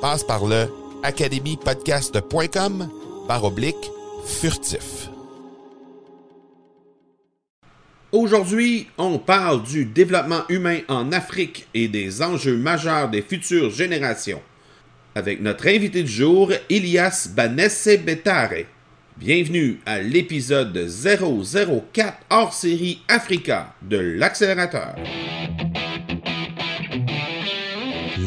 Passe par le academypodcast.com par oblique furtif. Aujourd'hui, on parle du développement humain en Afrique et des enjeux majeurs des futures générations. Avec notre invité du jour, Elias Banesse Betare. Bienvenue à l'épisode 004 hors série Africa de l'accélérateur.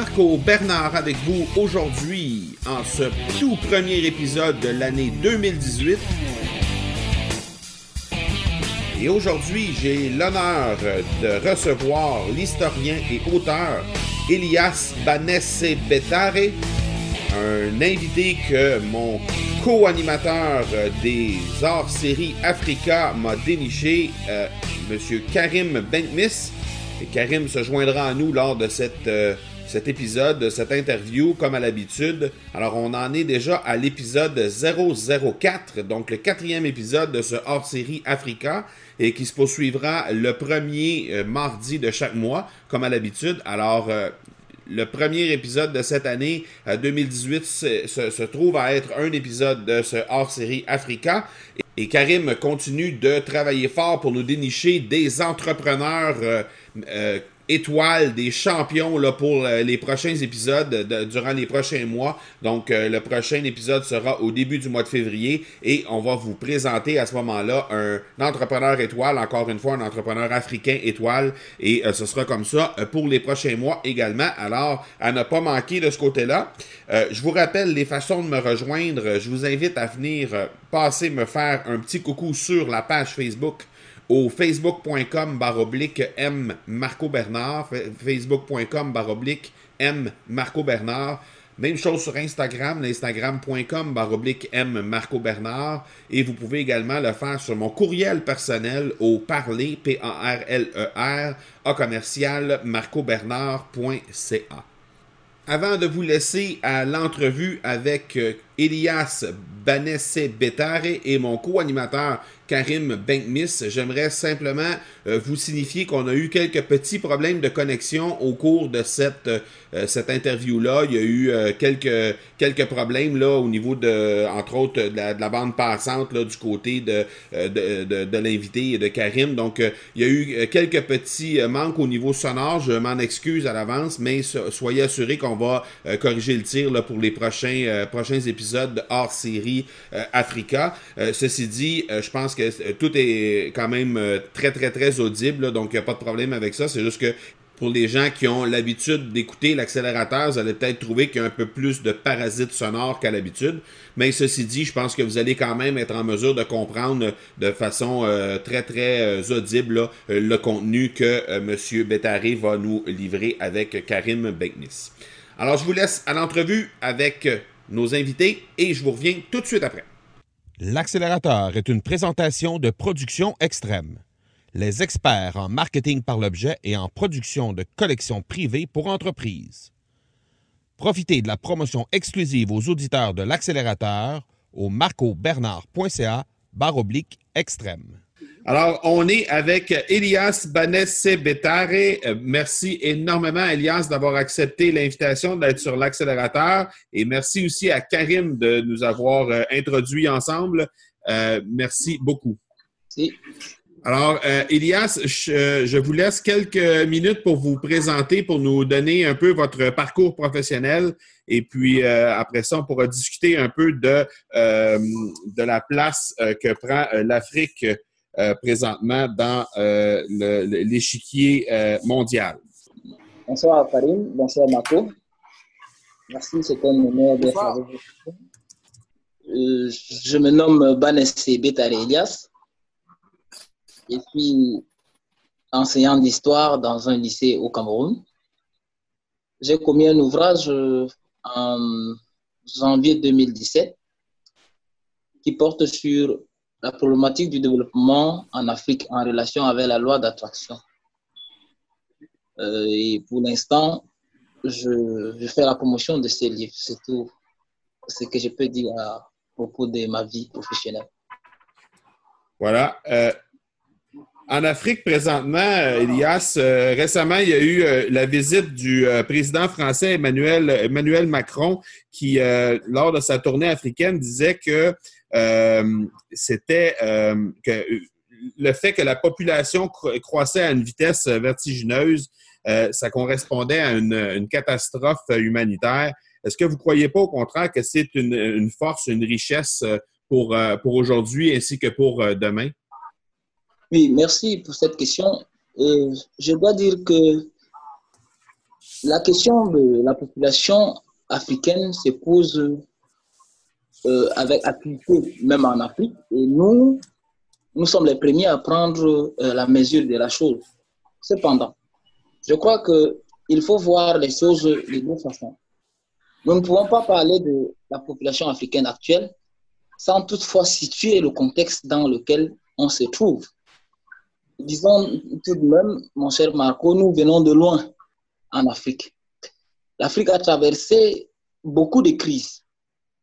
Marco Bernard avec vous aujourd'hui en ce tout premier épisode de l'année 2018. Et aujourd'hui, j'ai l'honneur de recevoir l'historien et auteur Elias Banesse Betare, un invité que mon co-animateur des hors-séries Africa m'a déniché, euh, Monsieur Karim Benkmis. Et Karim se joindra à nous lors de cette, euh, cet épisode, de cette interview, comme à l'habitude. Alors, on en est déjà à l'épisode 004, donc le quatrième épisode de ce hors-série Africa, et qui se poursuivra le premier euh, mardi de chaque mois, comme à l'habitude. Alors, euh, le premier épisode de cette année 2018 se, se, trouve à être un épisode de ce hors-série Africa. Et Karim continue de travailler fort pour nous dénicher des entrepreneurs euh, euh, étoiles, des champions pour euh, les prochains épisodes de, durant les prochains mois. Donc, euh, le prochain épisode sera au début du mois de février et on va vous présenter à ce moment-là un entrepreneur étoile, encore une fois, un entrepreneur africain étoile. Et euh, ce sera comme ça pour les prochains mois également. Alors, à ne pas manquer de ce côté-là. je vous rappelle les façons de me rejoindre. Je vous invite à venir passer me faire un petit coucou sur la page Facebook au facebook.com baroblique M Marco Bernard, facebook.com baroblique M Marco Bernard. Même chose sur Instagram, l'instagram.com baroblique M Marco Bernard. Et vous pouvez également le faire sur mon courriel personnel au parler, P-A-R-L-E-R, A commercial marcobernard.ca. Avant de vous laisser à l'entrevue avec Elias Banesse Betare et mon co-animateur Karim Benkmis, j'aimerais simplement euh, vous signifier qu'on a eu quelques petits problèmes de connexion au cours de cette, euh, cette interview-là. Il y a eu euh, quelques, quelques problèmes là, au niveau de, entre autres, de la, de la bande passante là, du côté de, de, de, de l'invité et de Karim. Donc, il y a eu quelques petits manques au niveau sonore. Je m'en excuse à l'avance, mais soyez assurés qu'on va corriger le tir là, pour les prochains, prochains épisodes de hors série Africa. ceci dit, je pense que tout est quand même très, très, très audible, là, donc il n'y a pas de problème avec ça. C'est juste que pour les gens qui ont l'habitude d'écouter l'accélérateur, vous allez peut-être trouver qu'il y a un peu plus de parasites sonores qu'à l'habitude. Mais ceci dit, je pense que vous allez quand même être en mesure de comprendre de façon euh, très très euh, audible euh, le contenu que M. Bétaré va nous livrer avec Karim Beknis. Alors je vous laisse à l'entrevue avec nos invités et je vous reviens tout de suite après. L'accélérateur est une présentation de production extrême les experts en marketing par l'objet et en production de collections privées pour entreprises. Profitez de la promotion exclusive aux auditeurs de l'accélérateur au marcobernard.ca barre oblique extrême. Alors, on est avec Elias Banesse Betare. Euh, merci énormément, Elias, d'avoir accepté l'invitation d'être sur l'accélérateur. Et merci aussi à Karim de nous avoir euh, introduits ensemble. Euh, merci beaucoup. Merci. Alors, euh, Elias, je, vous laisse quelques minutes pour vous présenter, pour nous donner un peu votre parcours professionnel. Et puis, euh, après ça, on pourra discuter un peu de, euh, de la place que prend l'Afrique présentement dans l'échiquier mondial. Bonsoir, Karim. Bonsoir, Marco. Merci, c'est un honneur d'être avec vous. Je me nomme Banessé Betare Elias. Je suis enseignant d'histoire dans un lycée au Cameroun. J'ai commis un ouvrage euh, en janvier 2017 qui porte sur la problématique du développement en Afrique en relation avec la loi d'attraction. Euh, et pour l'instant, je, fais la promotion de ces livres. C'est tout ce que je peux dire à propos de ma vie professionnelle. Voilà. Euh, en Afrique, présentement, euh, Elias, euh, récemment, il y a eu euh, la visite du président français Emmanuel, Emmanuel Macron qui, lors de sa tournée africaine, disait que c'était que le fait que la population croissait à une vitesse vertigineuse, ça correspondait à une, catastrophe humanitaire. Est-ce que vous ne croyez pas au contraire que c'est une, une, force, une richesse pour, pour aujourd'hui ainsi que pour demain? Oui, merci pour cette question. je dois dire que la question de la population africaine se pose euh, avec activité, même en Afrique. Et nous, nous sommes les premiers à prendre euh, la mesure de la chose. Cependant, je crois qu'il faut voir les choses de deux façons. Nous ne pouvons pas parler de la population africaine actuelle sans toutefois situer le contexte dans lequel on se trouve disons tout de même, mon cher Marco, nous venons de loin en Afrique. L'Afrique a traversé beaucoup de crises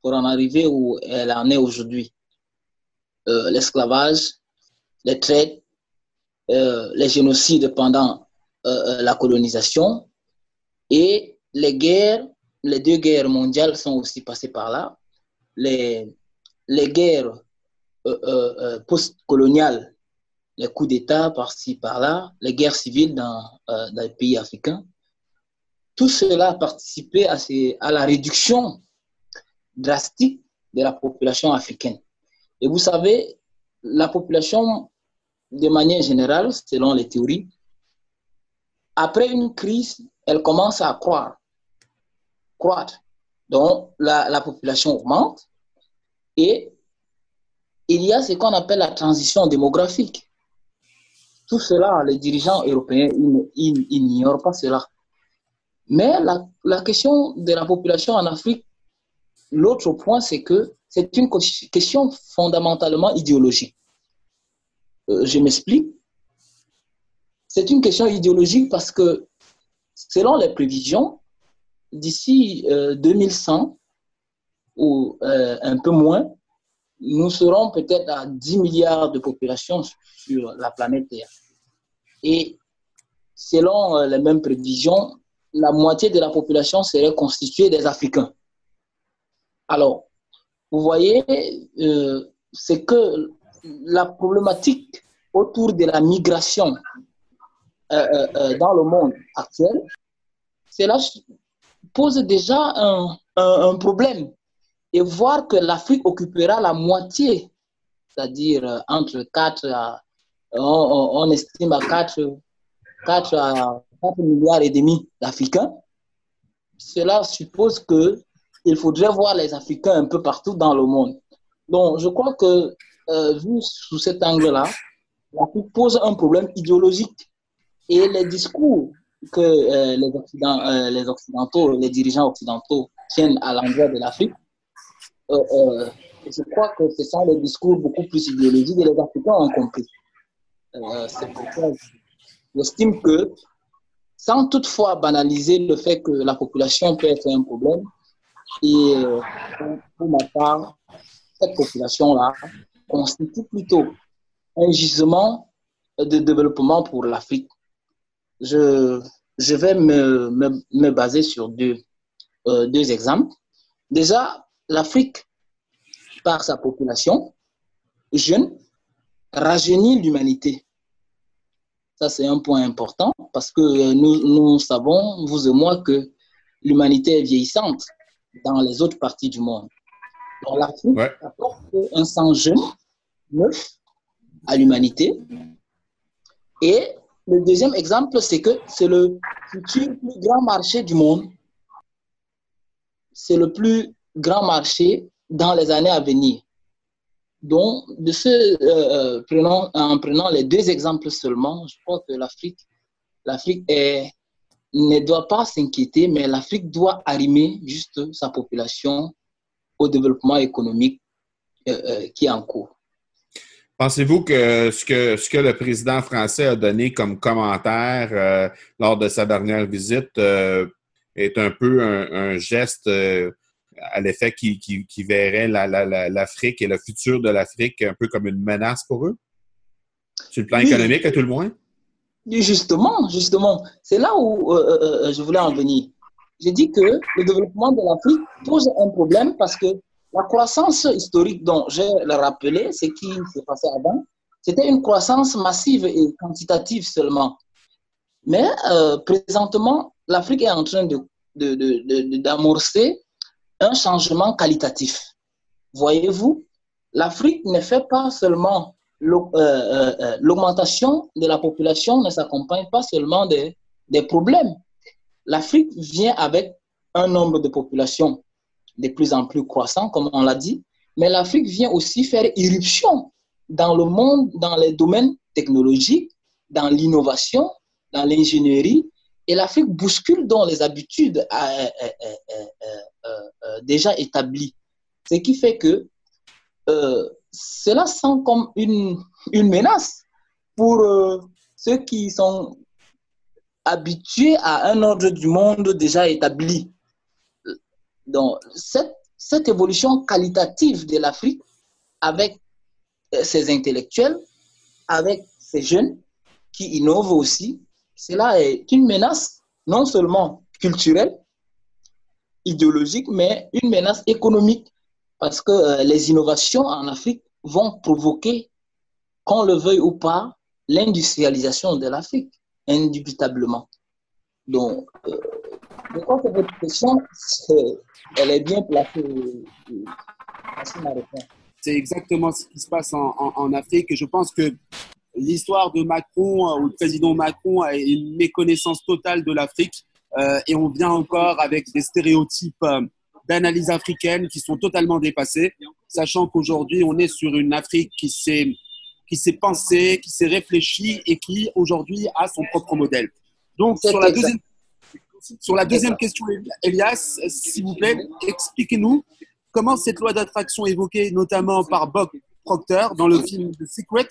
pour en arriver où elle en est aujourd'hui. Euh, l'esclavage, les traites, euh, les génocides pendant euh, la colonisation et les guerres, les deux guerres mondiales sont aussi passées par là. Les, les guerres post-coloniales les coups d'État par-ci, par-là, les guerres civiles dans, euh, les pays africains. Tout cela a participé à, à la réduction drastique de la population africaine. Et vous savez, la population, de manière générale, selon les théories, après une crise, elle commence à croître. croître. Donc, la population augmente et il y a ce qu'on appelle la transition démographique. Tout cela, les dirigeants européens, ils, n'ignorent pas cela. Mais la, question de la population en Afrique, l'autre point, c'est que c'est une question fondamentalement idéologique. Euh, je m'explique. C'est une question idéologique parce que, selon les prévisions, d'ici 2100 euh, ou euh, un peu moins, nous serons peut-être à 10 milliards de population sur la planète Terre. Et selon euh, les mêmes prévisions, la moitié de la population serait constituée des Africains. Alors, vous voyez, euh, c'est que la problématique autour de la migration euh, dans le monde actuel, cela pose déjà un problème et voir que l'Afrique occupera la moitié, c'est-à-dire euh, entre 4 à, on, estime à 4, 4 à 4 milliards et demi d'Africains, cela suppose que il faudrait voir les Africains un peu partout dans le monde. Donc, je crois que, euh, vu sous cet angle-là, l'Afrique pose un problème idéologique. Et les discours que euh, les, euh, les, Occidentaux, les dirigeants occidentaux tiennent à l'endroit de l'Afrique, je crois que ce sont des discours beaucoup plus idéologiques et les Africains ont compris. C'est pourquoi j'estime que, sans toutefois banaliser le fait que la population peut être un problème, et pour ma part, cette population-là constitue plutôt un gisement de développement pour l'Afrique. Je, vais me, baser sur deux, euh, deux exemples. Déjà, l'Afrique, par sa population jeune, rajeunit l'humanité. Ça, c'est un point important parce que nous, nous savons, vous et moi, que l'humanité est vieillissante dans les autres parties du monde. Donc l'Afrique apporte un sang jeune, neuf, à l'humanité. Et le deuxième exemple, c'est que c'est le futur plus grand marché du monde. C'est le plus grand marché dans les années à venir. Donc, de ce, euh, euh, en prenant les deux exemples seulement, je crois que l'Afrique, l'Afrique ne doit pas s'inquiéter, mais l'Afrique doit arrimer juste sa population au développement économique euh, qui est en cours. Pensez-vous que ce, que ce que le président français a donné comme commentaire lors de sa dernière visite est un peu un, geste à l'effet qui, qui, verrait l'Afrique et le futur de l'Afrique un peu comme une menace pour eux? Sur le plan économique, à tout le moins? Justement, justement. C'est là où je voulais en venir. J'ai dit que le développement de l'Afrique pose un problème parce que la croissance historique dont j'ai le rappelé, ce qui s'est passé avant, c'était une croissance massive et quantitative seulement. Mais euh, présentement, l'Afrique est en train d'amorcer de, de, un changement qualitatif. Voyez-vous, l'Afrique ne fait pas seulement euh, euh, l'augmentation de la population ne s'accompagne pas seulement des, des problèmes l'Afrique vient avec un nombre de populations de plus en plus croissant, comme on l'a dit, mais l'Afrique vient aussi faire irruption dans le monde, dans les domaines technologiques, dans l'innovation, dans l'ingénierie, et l'Afrique bouscule dans les habitudes euh, euh, euh, déjà établies. Ce qui fait que cela sent comme une, une menace pour ceux qui sont habitués à un ordre du monde déjà établi. Donc, cette, cette évolution qualitative de l'Afrique avec ses intellectuels, avec ses jeunes qui innovent aussi, cela est une menace non seulement culturelle, idéologique, mais une menace économique parce que euh, les innovations en Afrique vont provoquer, qu'on le veuille ou pas, l'industrialisation de l'Afrique indubitablement. Donc, euh, je crois que votre question, elle est bien placée. C'est exactement ce qui se passe en, en, Afrique. Je pense que l'histoire de Macron, euh, ou le président Macron, a une méconnaissance totale de l'Afrique. Euh, et on vient encore avec des stéréotypes d'analyse africaine qui sont totalement dépassés, sachant qu'aujourd'hui, on est sur une Afrique qui s'est qui s'est pensée, qui s'est réfléchie et qui aujourd'hui a son propre modèle. Donc, sur la, deuxième, sur la deuxième question, Elias, s'il vous plaît, expliquez-nous comment cette loi d'attraction évoquée notamment par Bob Proctor dans le film The Secret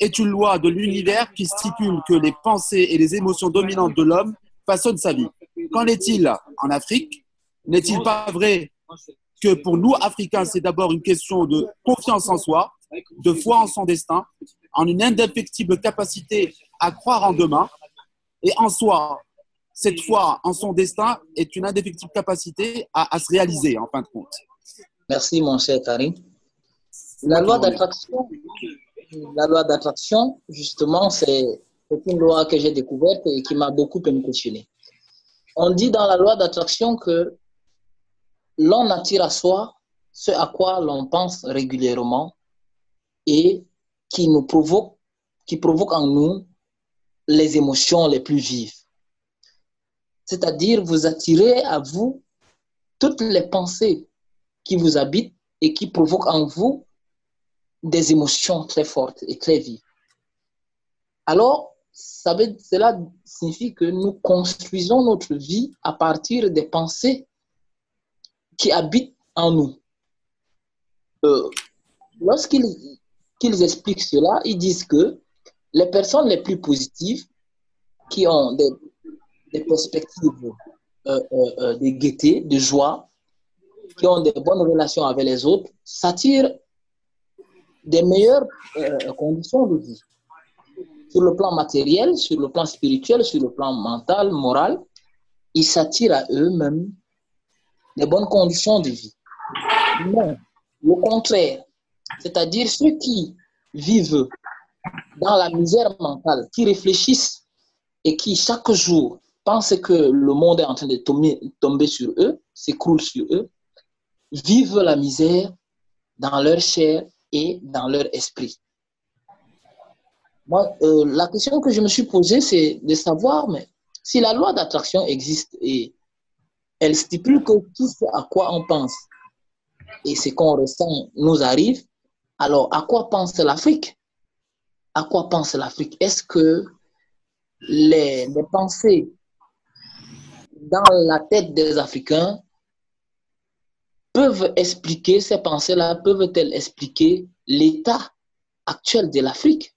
est une loi de l'univers qui stipule que les pensées et les émotions dominantes de l'homme façonnent sa vie. Qu'en est-il en Afrique? N'est-il pas vrai que pour nous, Africains, c'est d'abord une question de confiance en soi, de foi en son destin, en une indéfectible capacité à croire en demain, et en soi, cette foi en son destin est une indéfectible capacité à, se réaliser, en fin de compte. Merci, mon cher Karim. La loi d'attraction, la loi d'attraction, justement, c'est une loi que j'ai découverte et qui m'a beaucoup impressionné. On dit dans la loi d'attraction que l'on attire à soi ce à quoi l'on pense régulièrement et qui nous provoque, qui provoque en nous les émotions les plus vives. c'est-à-dire vous attirez à vous toutes les pensées qui vous habitent et qui provoquent en vous des émotions très fortes et très vives. Alors, cela signifie que nous construisons notre vie à partir des pensées qui habitent en nous. Euh, Lorsqu'ils expliquent cela, ils disent que les personnes les plus positives, qui ont des, perspectives euh, euh de gaieté, de joie, qui ont des bonnes relations avec les autres, s'attirent des meilleures euh, conditions de vie. Sur le plan matériel, sur le plan spirituel, sur le plan mental, moral, ils s'attirent à eux-mêmes des bonnes conditions de vie. Mais, au contraire, c'est-à-dire ceux qui vivent dans la misère mentale, qui réfléchissent et qui chaque jour pensent que le monde est en train de tomber, tomber sur eux, s'écroule sur eux, vivent la misère dans leur chair et dans leur esprit. Moi, euh, la question que je me suis posée, c'est de savoir, mais si la loi d'attraction existe et elle stipule que tout ce à quoi on pense et ce qu'on ressent nous arrive, alors à quoi pense l'Afrique? À quoi pense l'Afrique? Est-ce que les, les pensées dans la tête des Africains peuvent expliquer, ces pensées-là peuvent-elles expliquer l'état actuel de l'Afrique?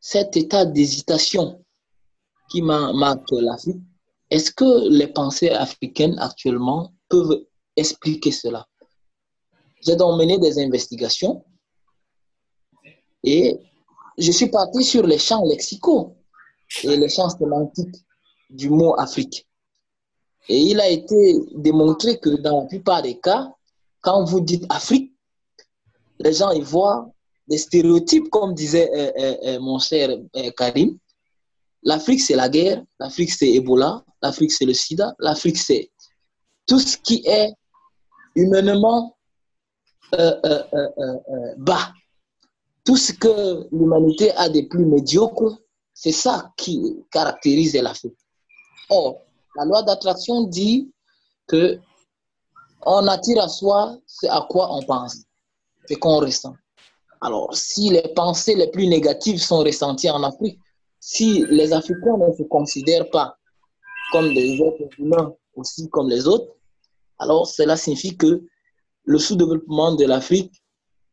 Cet état d'hésitation qui marque l'Afrique, est-ce que les pensées africaines actuellement peuvent expliquer cela? J'ai donc mené des investigations et je suis parti sur les champs lexicaux et les champs sémantiques du mot Afrique. Et il a été démontré que dans la plupart des cas, quand vous dites Afrique, les gens y voient des stéréotypes, comme disait euh, euh, euh, mon cher Karim. L'Afrique, c'est la guerre, l'Afrique, c'est Ebola, l'Afrique, c'est le sida, l'Afrique, c'est tout ce qui est humainement bas. Tout ce que l'humanité a de plus médiocre, c'est ça qui caractérise l'Afrique. Or, la loi d'attraction dit que on attire à soi ce à quoi on pense, ce qu'on ressent. Alors, si les pensées les plus négatives sont ressenties en Afrique, si les Africains ne se considèrent pas comme des êtres humains aussi comme les autres, alors cela signifie que le sous-développement de l'Afrique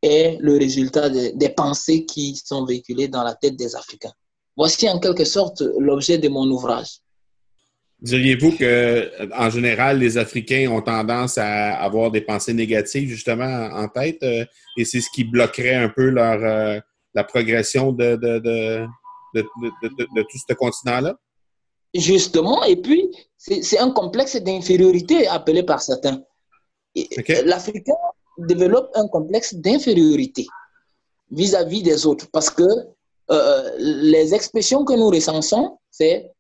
est le résultat des pensées qui sont véhiculées dans la tête des Africains. Voici en quelque sorte l'objet de mon ouvrage. Diriez-vous que, en général, les Africains ont tendance à avoir des pensées négatives justement en tête euh, et c'est ce qui bloquerait un peu leur, euh, la progression de, de, de, de tout ce continent-là? Justement, et puis c'est un complexe d'infériorité appelé par certains. L'Africain développe un complexe d'infériorité vis-à-vis des autres parce que euh, les expressions que nous recensons, c'est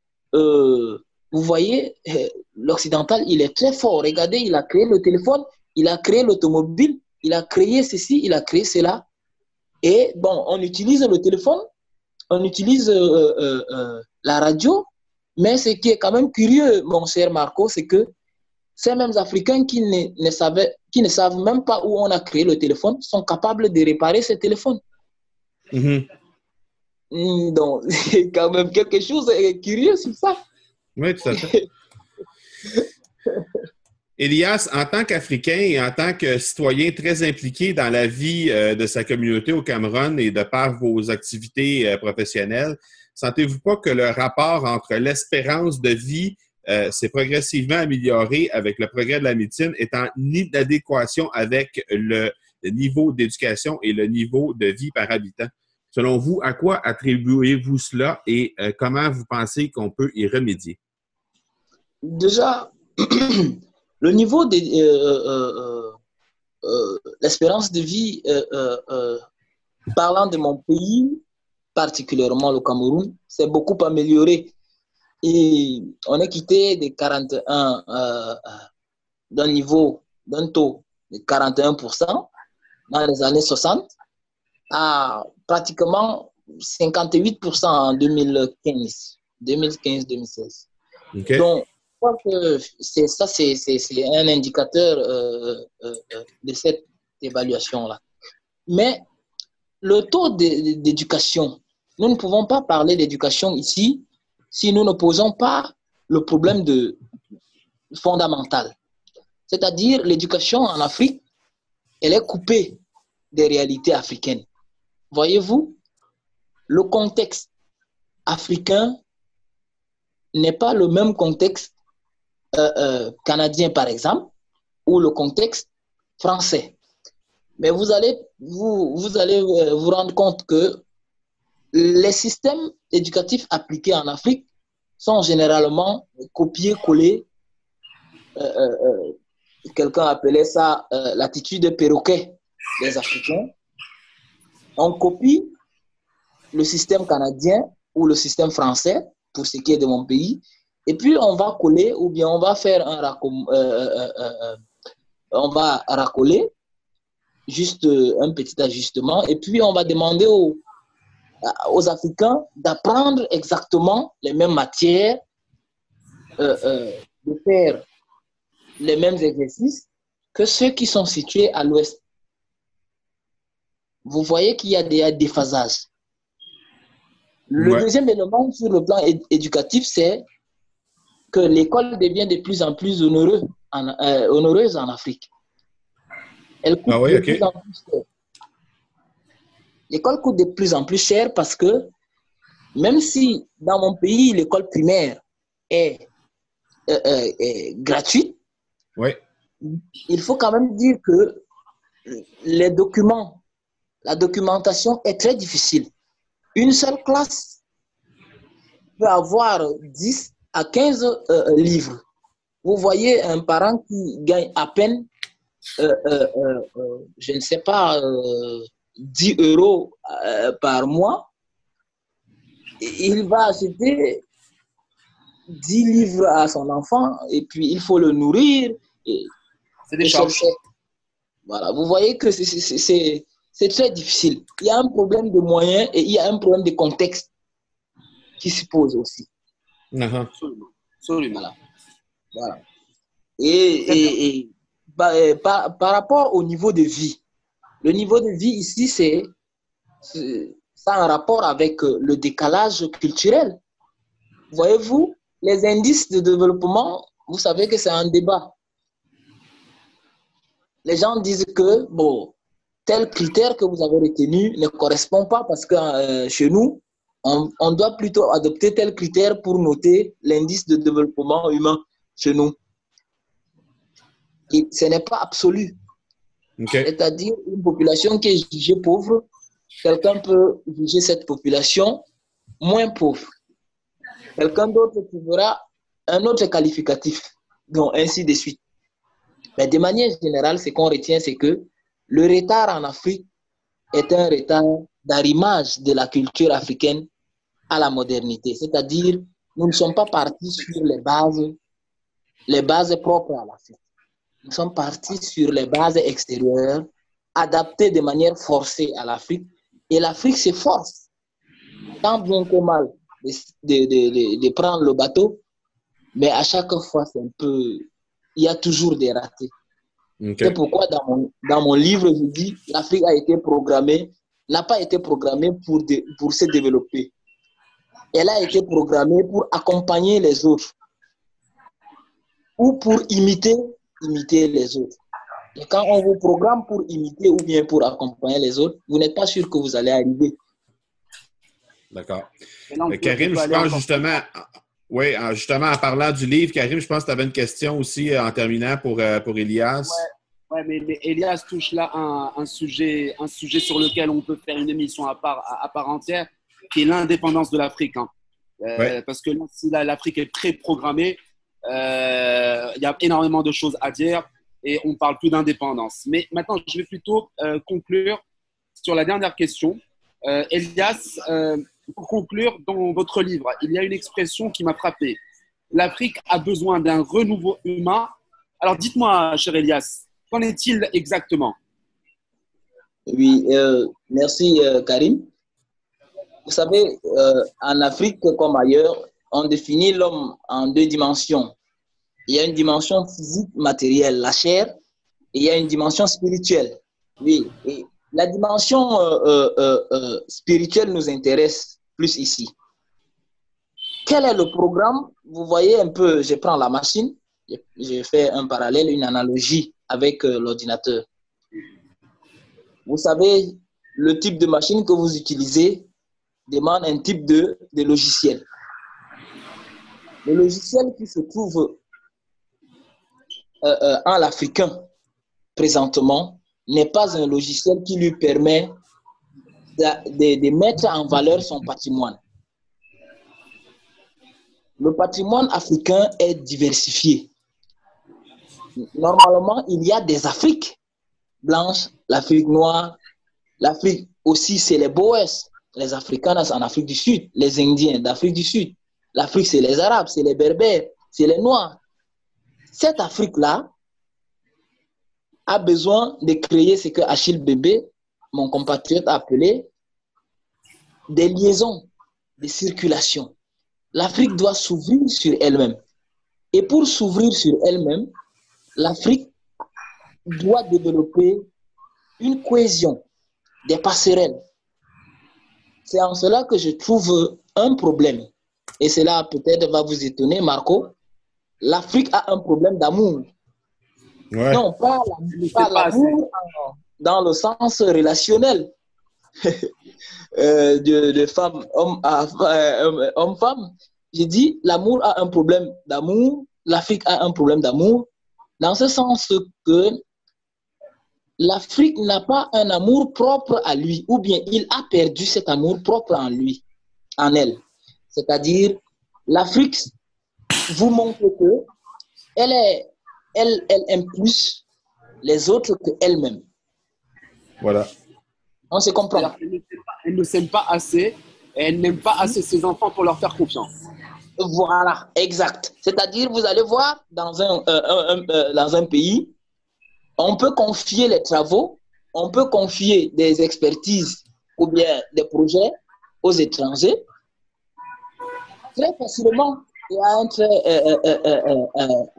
vous voyez, euh, l'occidental, il est très fort. Regardez, il a créé le téléphone, il a créé l'automobile, il a créé ceci, il a créé cela. Et bon, on utilise le téléphone, on utilise euh, euh, la radio, mais ce qui est quand même curieux, mon cher Marco, c'est que ces mêmes Africains qui ne, ne, savaient, qui ne savent même pas où on a créé le téléphone sont capables de réparer ce téléphone. Mm-hmm. Mm, donc, c'est quand même quelque chose de curieux sur ça. Oui, tout à fait. Elias, en tant qu'Africain et en tant que citoyen très impliqué dans la vie euh, de sa communauté au Cameroun et de par vos activités euh, professionnelles, sentez-vous pas que le rapport entre l'espérance de vie euh, s'est progressivement amélioré avec le progrès de la médecine, étant ni d'adéquation avec le niveau d'éducation et le niveau de vie par habitant? Selon vous, à quoi attribuez-vous cela et comment vous pensez qu'on peut y remédier? Déjà, le niveau de euh, euh, euh, l'espérance de vie, parlant de mon pays, particulièrement le Cameroun, s'est beaucoup amélioré. Et on est quitté de 41, d'un niveau, d'un taux de 41% dans les années 60 à pratiquement 58% en 2015, 2015-2016. Donc, crois que ça, c'est un indicateur euh, euh, euh, de cette évaluation-là. Mais le taux d'éducation, nous ne pouvons pas parler d'éducation ici si nous ne posons pas le problème de, fondamental. C'est-à-dire l'éducation en Afrique, elle est coupée des réalités africaines. Voyez-vous, le contexte africain n'est pas le même contexte euh, euh, canadien, par exemple, ou le contexte français. Mais vous allez vous, vous, allez euh, vous rendre compte que les systèmes éducatifs appliqués en Afrique sont généralement copiés-collés. Quelqu'un appelait ça l'attitude perroquet des Africains. On copie le système canadien ou le système français, pour ce qui est de mon pays, et puis on va coller ou bien on va faire un euh, euh, euh, on va racoler, juste un petit ajustement, et puis on va demander aux, aux Africains d'apprendre exactement les mêmes matières, de faire les mêmes exercices que ceux qui sont situés à l'ouest. Vous voyez qu'il y a des déphasages. Le deuxième élément sur le plan éducatif, c'est que l'école devient de plus en plus honoreuse en, euh, en Afrique. Elle coûte ah de plus en plus cher. L'école coûte de plus en plus cher parce que même si dans mon pays, l'école primaire est, euh, euh, gratuite, il faut quand même dire que les documents, la documentation est très difficile. Une seule classe peut avoir 10 à 15 euh, livres. Vous voyez un parent qui gagne à peine, euh, euh, je ne sais pas, 10 euros par mois. Il va acheter 10 livres à son enfant et puis il faut le nourrir. C'est des charges. Voilà, vous voyez que c'est c'est très difficile. Il y a un problème de moyens et il y a un problème de contexte qui se pose aussi. Uh-huh. Absolument. Voilà. Et, bah, euh, par, rapport au niveau de vie, le niveau de vie ici, c'est ça a un rapport avec euh, le décalage culturel. Voyez-vous, les indices de développement, vous savez que c'est un débat. Les gens disent que, bon, tel critère que vous avez retenu ne correspond pas parce que euh, chez nous, on, doit plutôt adopter tel critère pour noter l'indice de développement humain chez nous. Et ce n'est pas absolu. C'est-à-dire une population qui est jugée pauvre, quelqu'un peut juger cette population moins pauvre. Quelqu'un d'autre trouvera un autre qualificatif, donc ainsi de suite. Mais de manière générale, ce qu'on retient, c'est que le retard en Afrique est un retard d'arrimage de la culture africaine à la modernité. C'est-à-dire, nous ne sommes pas partis sur les bases, les bases propres à l'Afrique. Nous sommes partis sur les bases extérieures, adaptées de manière forcée à l'Afrique. Et l'Afrique s'efforce, tant bien que mal, de, de, de, prendre le bateau. Mais à chaque fois, c'est un peu. Il y a toujours des ratés. C'est pourquoi dans mon, dans mon livre, je dis l'Afrique a été programmée, n'a pas été programmée pour, pour se développer. Elle a été programmée pour accompagner les autres ou pour imiter, imiter les autres. Et quand on vous programme pour imiter ou bien pour accompagner les autres, vous n'êtes pas sûr que vous allez arriver. D'accord. Karim, je pense justement, oui, justement, en parlant du livre, Karim, je pense que tu avais une question aussi euh, en terminant pour, euh, pour Elias. Oui, ouais, mais, Elias touche là un, un, sujet, un sujet sur lequel on peut faire une émission à part, à, part entière, qui est l'indépendance de l'Afrique. Hein. Euh, parce que là, l'Afrique est très programmée, il y a énormément de choses à dire et on parle plus d'indépendance. Mais maintenant, je vais plutôt conclure sur la dernière question. Elias, pour conclure, dans votre livre, il y a une expression qui m'a frappé. L'Afrique a besoin d'un renouveau humain. Alors dites-moi, cher Elias, qu'en est-il exactement? Oui, euh, merci euh, Karim. Vous savez, euh, en Afrique comme ailleurs, on définit l'homme en deux dimensions. il y a une dimension physique, matérielle, la chair, et il y a une dimension spirituelle. Oui, et la dimension euh, euh, spirituelle nous intéresse plus ici. Quel est le programme? Vous voyez un peu, je prends la machine, j'ai fait un parallèle, une analogie avec l'ordinateur. Vous savez, le type de machine que vous utilisez demande un type de, de logiciel. Le logiciel qui se trouve en l'africain présentement n'est pas un logiciel qui lui permet de, de, mettre en valeur son patrimoine. Le patrimoine africain est diversifié. Normalement, il y a des Afriques blanches, l'Afrique noire, l'Afrique aussi, c'est les Boers, les Africains en Afrique du Sud, les Indiens d'Afrique du Sud. L'Afrique, c'est les Arabes, c'est les Berbères, c'est les Noirs. Cette Afrique-là, a besoin de créer ce que Achille Bébé, mon compatriote, a appelé des liaisons de circulation. L'Afrique doit s'ouvrir sur elle-même. Et pour s'ouvrir sur elle-même, l'Afrique doit développer une cohésion, des passerelles. C'est en cela que je trouve un problème. Et cela peut-être va vous étonner, Marco. L'Afrique a un problème d'amour non, pas, l'amour dans le sens relationnel. euh, de, de, femme, homme, euh, homme, femme. J'ai dit, l'amour a un problème d'amour, l'Afrique a un problème d'amour, dans ce sens que l'Afrique n'a pas un amour propre à lui, ou bien il a perdu cet amour propre en lui, en elle. C'est-à-dire, l'Afrique vous montre que elle est elle, elle aime plus les autres qu'elle-même. Voilà. On se comprend. Elle ne s'aime pas, assez elle n'aime pas assez ses enfants pour leur faire confiance. Voilà, exact. C'est-à-dire, vous allez voir, dans un, euh, euh, dans un pays, on peut confier les travaux, on peut confier des expertises ou bien des projets aux étrangers. Très facilement et à un,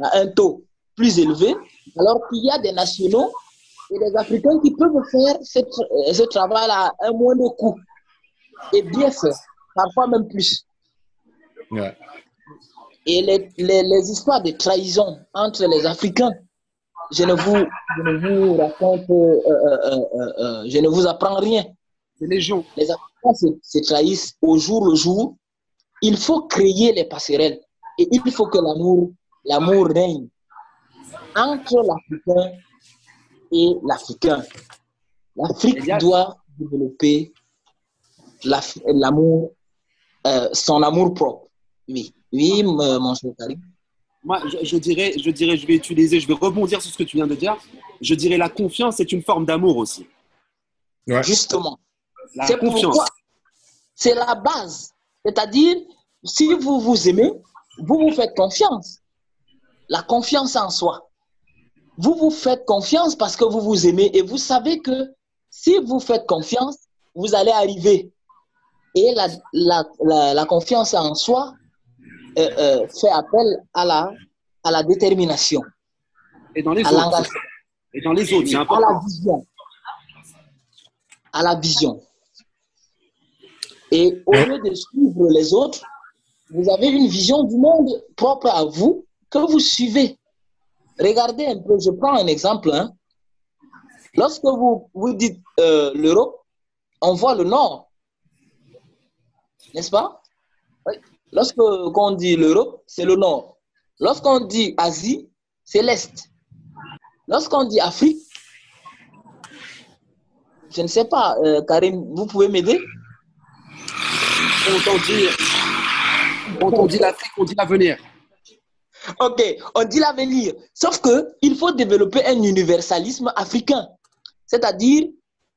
à un taux plus élevé, alors qu'il y a des nationaux et des Africains qui peuvent faire euh, ce travail à un moindre coût et bien faire, parfois même plus. Et les, les, histoires de trahison entre les Africains, je ne vous, je ne vous raconte, euh, euh, je ne vous apprends rien. Les gens. Les Africains se, se trahissent au jour le jour. Il faut créer les passerelles et il faut que l'amour, l'amour règne entre l'Africain et l'Africain. L'Afrique doit développer l'amour, euh, son amour propre. Oui, oui, mon cher Karim. Moi, je, dirais, je dirais, je vais utiliser, je vais rebondir sur ce que tu viens de dire. Je dirais la confiance est une forme d'amour aussi. Justement. C'est confiance. C'est la base. C'est-à-dire, si vous vous aimez, vous vous faites confiance. La confiance en soi vous vous faites confiance parce que vous vous aimez et vous savez que si vous faites confiance, vous allez arriver. Et la, la, la, confiance en soi euh, euh, fait appel à la, à la détermination. Et dans les autres. Et dans les autres, c'est important. À la vision. À la vision. Et au lieu de suivre les autres, vous avez une vision du monde propre à vous que vous suivez. Regardez un peu, je prends un exemple. Hein. Lorsque vous, vous dites euh, l'Europe, on voit le nord. N'est-ce pas? Lorsque on dit l'Europe, c'est le nord. Lorsqu'on dit Asie, c'est l'Est. Lorsqu'on dit Afrique, je ne sais pas, euh, Karim, vous pouvez m'aider? Quand on dit, quand on dit l'Afrique, on dit l'avenir. Ok, on dit l'avenir. Sauf que il faut développer un universalisme africain. C'est-à-dire,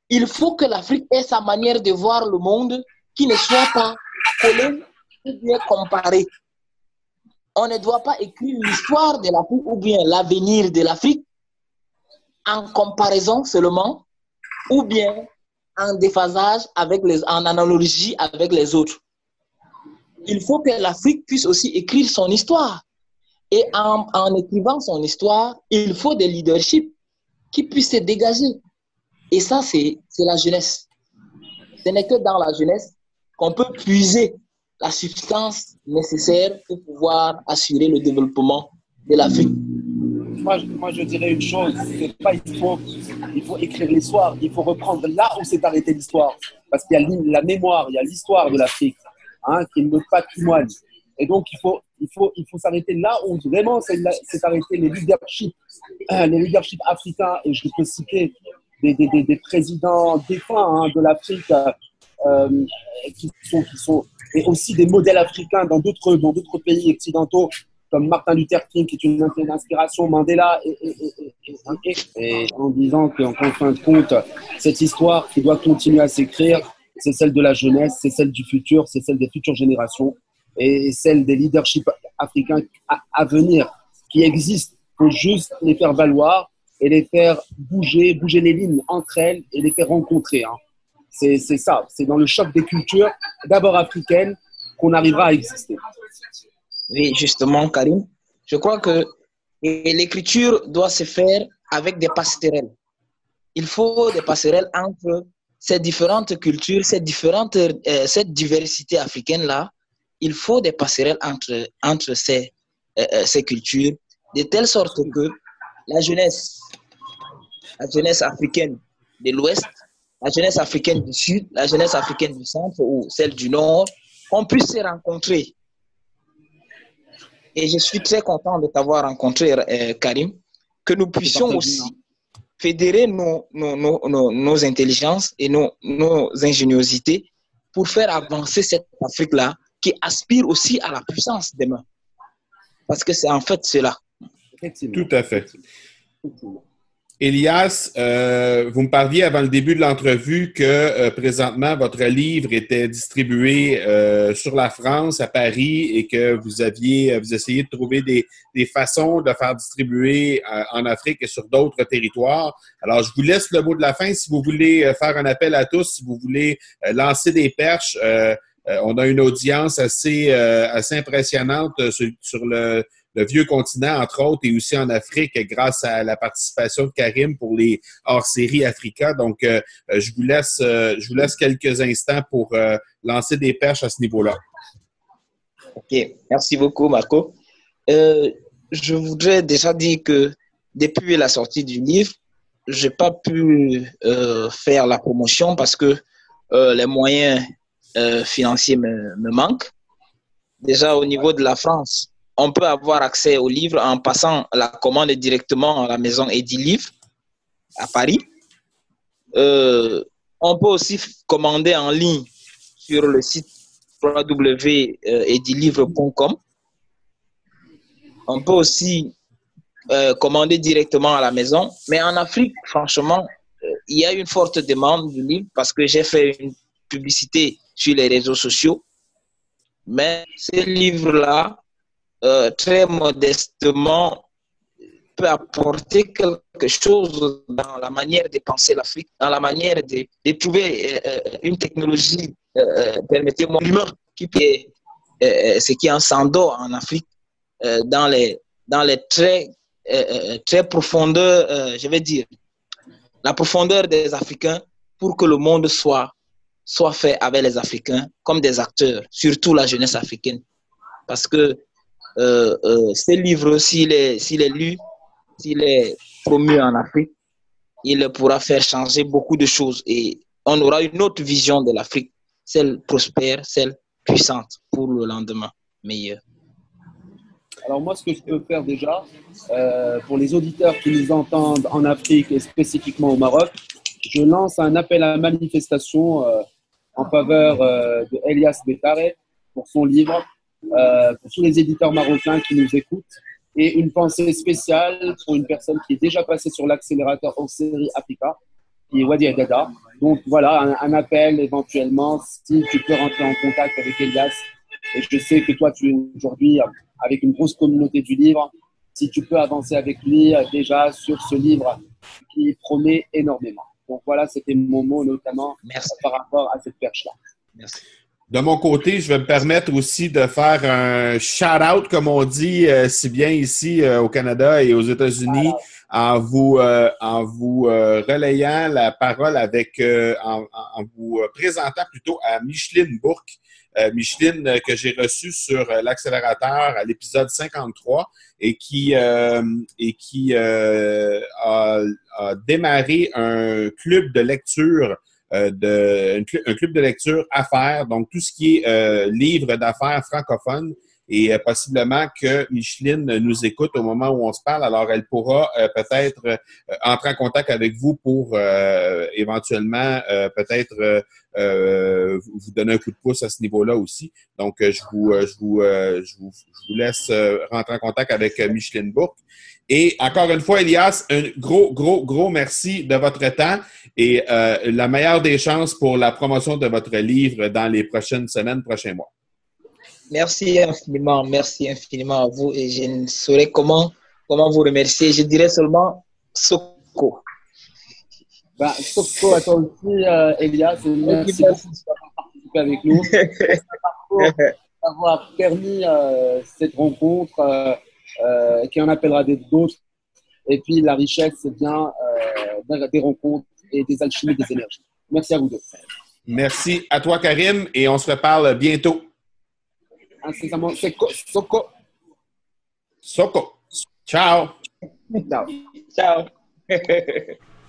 il faut que l'Afrique ait sa manière de voir le monde qui ne soit pas collée bien comparée. On ne doit pas écrire l'histoire de l'Afrique ou bien l'avenir de l'Afrique en comparaison seulement ou bien en déphasage avec les, en analogie avec les autres. Il faut que l'Afrique puisse aussi écrire son histoire Et en écrivant son histoire, il faut des leaderships qui puissent se dégager. Et ça, c'est la jeunesse. Ce n'est que dans la jeunesse qu'on peut puiser la substance nécessaire pour pouvoir assurer le développement de l'Afrique. Moi, je dirais une chose, c'est pas il faut, il faut écrire l'histoire, il faut reprendre là où s'est arrêtée l'histoire. Parce qu'il y a la mémoire, il y a l'histoire de l'Afrique, hein, qui est notre patrimoine. Et donc, il faut, il faut, il faut s'arrêter là où vraiment s'est arrêté les leaderships, euh, les leaderships africains. Et je peux citer des, des, des, présidents défunts hein, de l'Afrique sont, et aussi des modèles africains dans d'autres, dans d'autres pays occidentaux comme Martin Luther King, qui est une, inspiration, Mandela, et, en disant qu'en fin de compte, cette histoire qui doit continuer à s'écrire, c'est celle de la jeunesse, c'est celle du futur, c'est celle des futures générations et celle des leaderships africains à, venir qui existent. Il faut juste les faire valoir et les faire bouger, bouger les lignes entre elles et les faire rencontrer. Hein. C'est ça, c'est dans le choc des cultures, d'abord africaines, qu'on arrivera à exister. Oui, justement, Karim. Je crois que l'écriture doit se faire avec des passerelles. Il faut des passerelles entre ces différentes cultures, ces différentes, euh, cette diversité africaine-là, il faut des passerelles entre, entre ces, euh, euh, ces cultures, de telle sorte que la jeunesse, la jeunesse africaine de l'Ouest, la jeunesse africaine du Sud, la jeunesse africaine du Centre ou celle du Nord, on puisse se rencontrer. Et je suis très content de t'avoir rencontré, euh, Karim, que nous puissions aussi fédérer nos, nos, nos, nos intelligences et nos, nos ingéniosités pour faire avancer cette Afrique-là qui aspire aussi à la puissance demain. Parce que c'est en fait cela. Tout à fait. Elias, euh, vous me parliez avant le début de l'entrevue que euh, présentement votre livre était distribué euh, sur la France, à Paris, et que vous aviez, vous essayez de trouver des, des façons de faire distribuer en Afrique et sur d'autres territoires. Alors, je vous laisse le mot de la fin si vous voulez faire un appel à tous, si vous voulez lancer des perches. Euh, on a une audience assez, euh, assez impressionnante euh, sur, le, vieux continent, entre autres, et aussi en Afrique, grâce à la participation de Karim pour les hors-séries Africa. Donc, je, vous laisse, je vous laisse quelques instants pour lancer des perches à ce niveau-là. OK. Merci beaucoup, Marco. je voudrais déjà dire que depuis la sortie du livre, je n'ai pas pu faire la promotion parce que les moyens euh, financier me, me, manque. Déjà au niveau de la France, on peut avoir accès aux livres en passant la commande directement à la maison Edilivre à Paris. Euh, on peut aussi commander en ligne sur le site www.edilivre.com. On peut aussi euh, commander directement à la maison. Mais en Afrique, franchement, euh, il y a une forte demande du livre parce que j'ai fait une publicité sur les réseaux sociaux. Mais ce livre-là, euh, très modestement, peut apporter quelque chose dans la manière de penser l'Afrique, dans la manière de, trouver euh, euh, une technologie, permettez-moi, l'humain, qui est ce qui est un sando en Afrique, dans les, dans les très, très profondeurs, je vais dire, la profondeur des Africains pour que le monde soit soit fait avec les Africains comme des acteurs, surtout la jeunesse africaine. Parce que euh, euh, ce livre, s'il est, s'il est lu, s'il est promu en Afrique, il pourra faire changer beaucoup de choses et on aura une autre vision de l'Afrique, celle prospère, celle puissante pour le lendemain meilleur. Alors moi, ce que je peux faire déjà, euh, pour les auditeurs qui nous entendent en Afrique et spécifiquement au Maroc, je lance un appel à manifestation en faveur euh, de Elias Betare pour son livre, euh, pour tous les éditeurs marocains qui nous écoutent, et une pensée spéciale pour une personne qui est déjà passée sur l'accélérateur en série Africa, qui est Wadi Adada. Donc voilà, un, appel éventuellement, si tu peux rentrer en contact avec Elias. Et je sais que toi, tu es aujourd'hui avec une grosse communauté du livre. Si tu peux avancer avec lui euh, déjà sur ce livre qui promet énormément. Donc voilà, c'était mon mot notamment Merci. par rapport à cette perche-là. Merci. De mon côté, je vais me permettre aussi de faire un shout-out, comme on dit si bien ici au Canada et aux États-Unis, en vous, en vous relayant la parole avec, en, en, vous présentant plutôt à Micheline Bourque, euh, Micheline euh, que j'ai reçue sur euh, l'accélérateur à l'épisode 53 et qui, et qui a, démarré un club de lecture de, un club de lecture affaires, donc tout ce qui est livre d'affaires francophones et possiblement que Micheline nous écoute au moment où on se parle. Alors, elle pourra peut-être entrer en contact avec vous pour éventuellement peut-être euh, vous donner un coup de pouce à ce niveau-là aussi. Donc, euh, je vous, euh, je vous, je vous, je vous laisse rentrer en contact avec Micheline Bourque. Et encore une fois, Elias, un gros, gros, gros merci de votre temps et la meilleure des chances pour la promotion de votre livre dans les prochaines semaines, prochains mois. Merci infiniment, merci infiniment à vous et je ne saurais comment, comment vous remercier. Je dirais seulement Soko. Bah, Soko à toi aussi, euh, Elias. Merci beaucoup d'avoir participé avec nous. d'avoir permis euh, cette rencontre euh, euh, qui en appellera d'autres. Et puis, la richesse, c'est bien euh, des rencontres et des alchimies des énergies. Merci à vous deux. Merci à toi, Karim, et on se reparle bientôt. Incessamment, c'est Soko. Soko. Ciao. Ciao. Ciao.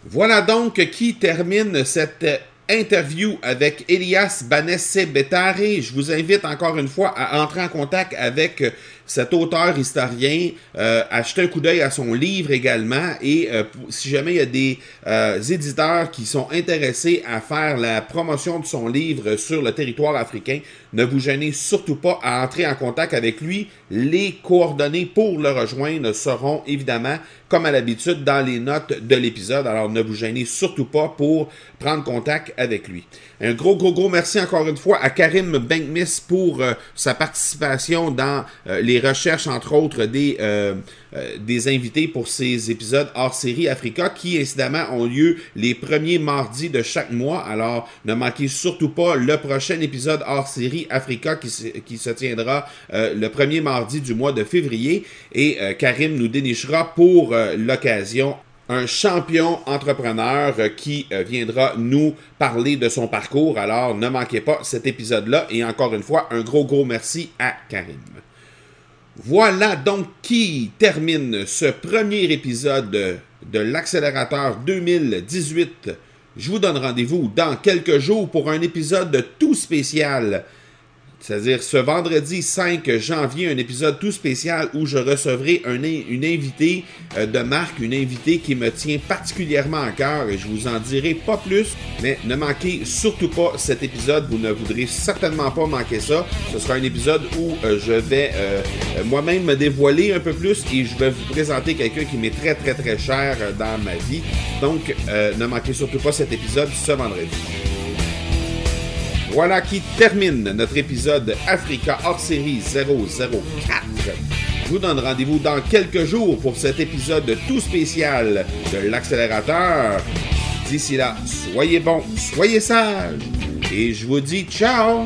Voilà donc qui termine cette interview avec Elias Banesse Betare. Je vous invite encore une fois à entrer en contact avec cet auteur historien, euh, acheter un coup d'œil à son livre également et euh, si jamais il y a des euh, éditeurs qui sont intéressés à faire la promotion de son livre sur le territoire africain, ne vous gênez surtout pas à entrer en contact avec lui. Les coordonnées pour le rejoindre seront évidemment, comme à l'habitude, dans les notes de l'épisode. Alors ne vous gênez surtout pas pour prendre contact avec lui. Un gros, gros, gros merci encore une fois à Karim Benkmis pour euh, sa participation dans euh, les recherches, entre autres, des, euh, des invités pour ces épisodes hors série Africa qui, incidemment, ont lieu les premiers mardis de chaque mois. Alors, ne manquez surtout pas le prochain épisode hors série Africa qui, se, tiendra le premier mardi du mois de février. Et Karim nous dénichera pour l'occasion un champion entrepreneur euh, qui euh, viendra nous parler de son parcours. Alors, ne manquez pas cet épisode-là. Et encore une fois, un gros, gros merci à Karim. Voilà donc qui termine ce premier épisode de l'accélérateur 2018. Je vous donne rendez-vous dans quelques jours pour un épisode tout spécial c'est-à-dire ce vendredi 5 janvier, un épisode tout spécial où je recevrai un, une invitée euh, de marque, une invitée qui me tient particulièrement à cœur et je vous en dirai pas plus, mais ne manquez surtout pas cet épisode, vous ne voudrez certainement pas manquer ça. Ce sera un épisode où euh, je vais euh, moi-même me dévoiler un peu plus et je vais vous présenter quelqu'un qui m'est très très très cher dans ma vie. Donc ne manquez surtout pas cet épisode ce vendredi. Voilà qui termine notre épisode Africa hors série 004. Je vous donne rendez-vous dans quelques jours pour cet épisode tout spécial de l'accélérateur. D'ici là, soyez bons, soyez sages et je vous dis ciao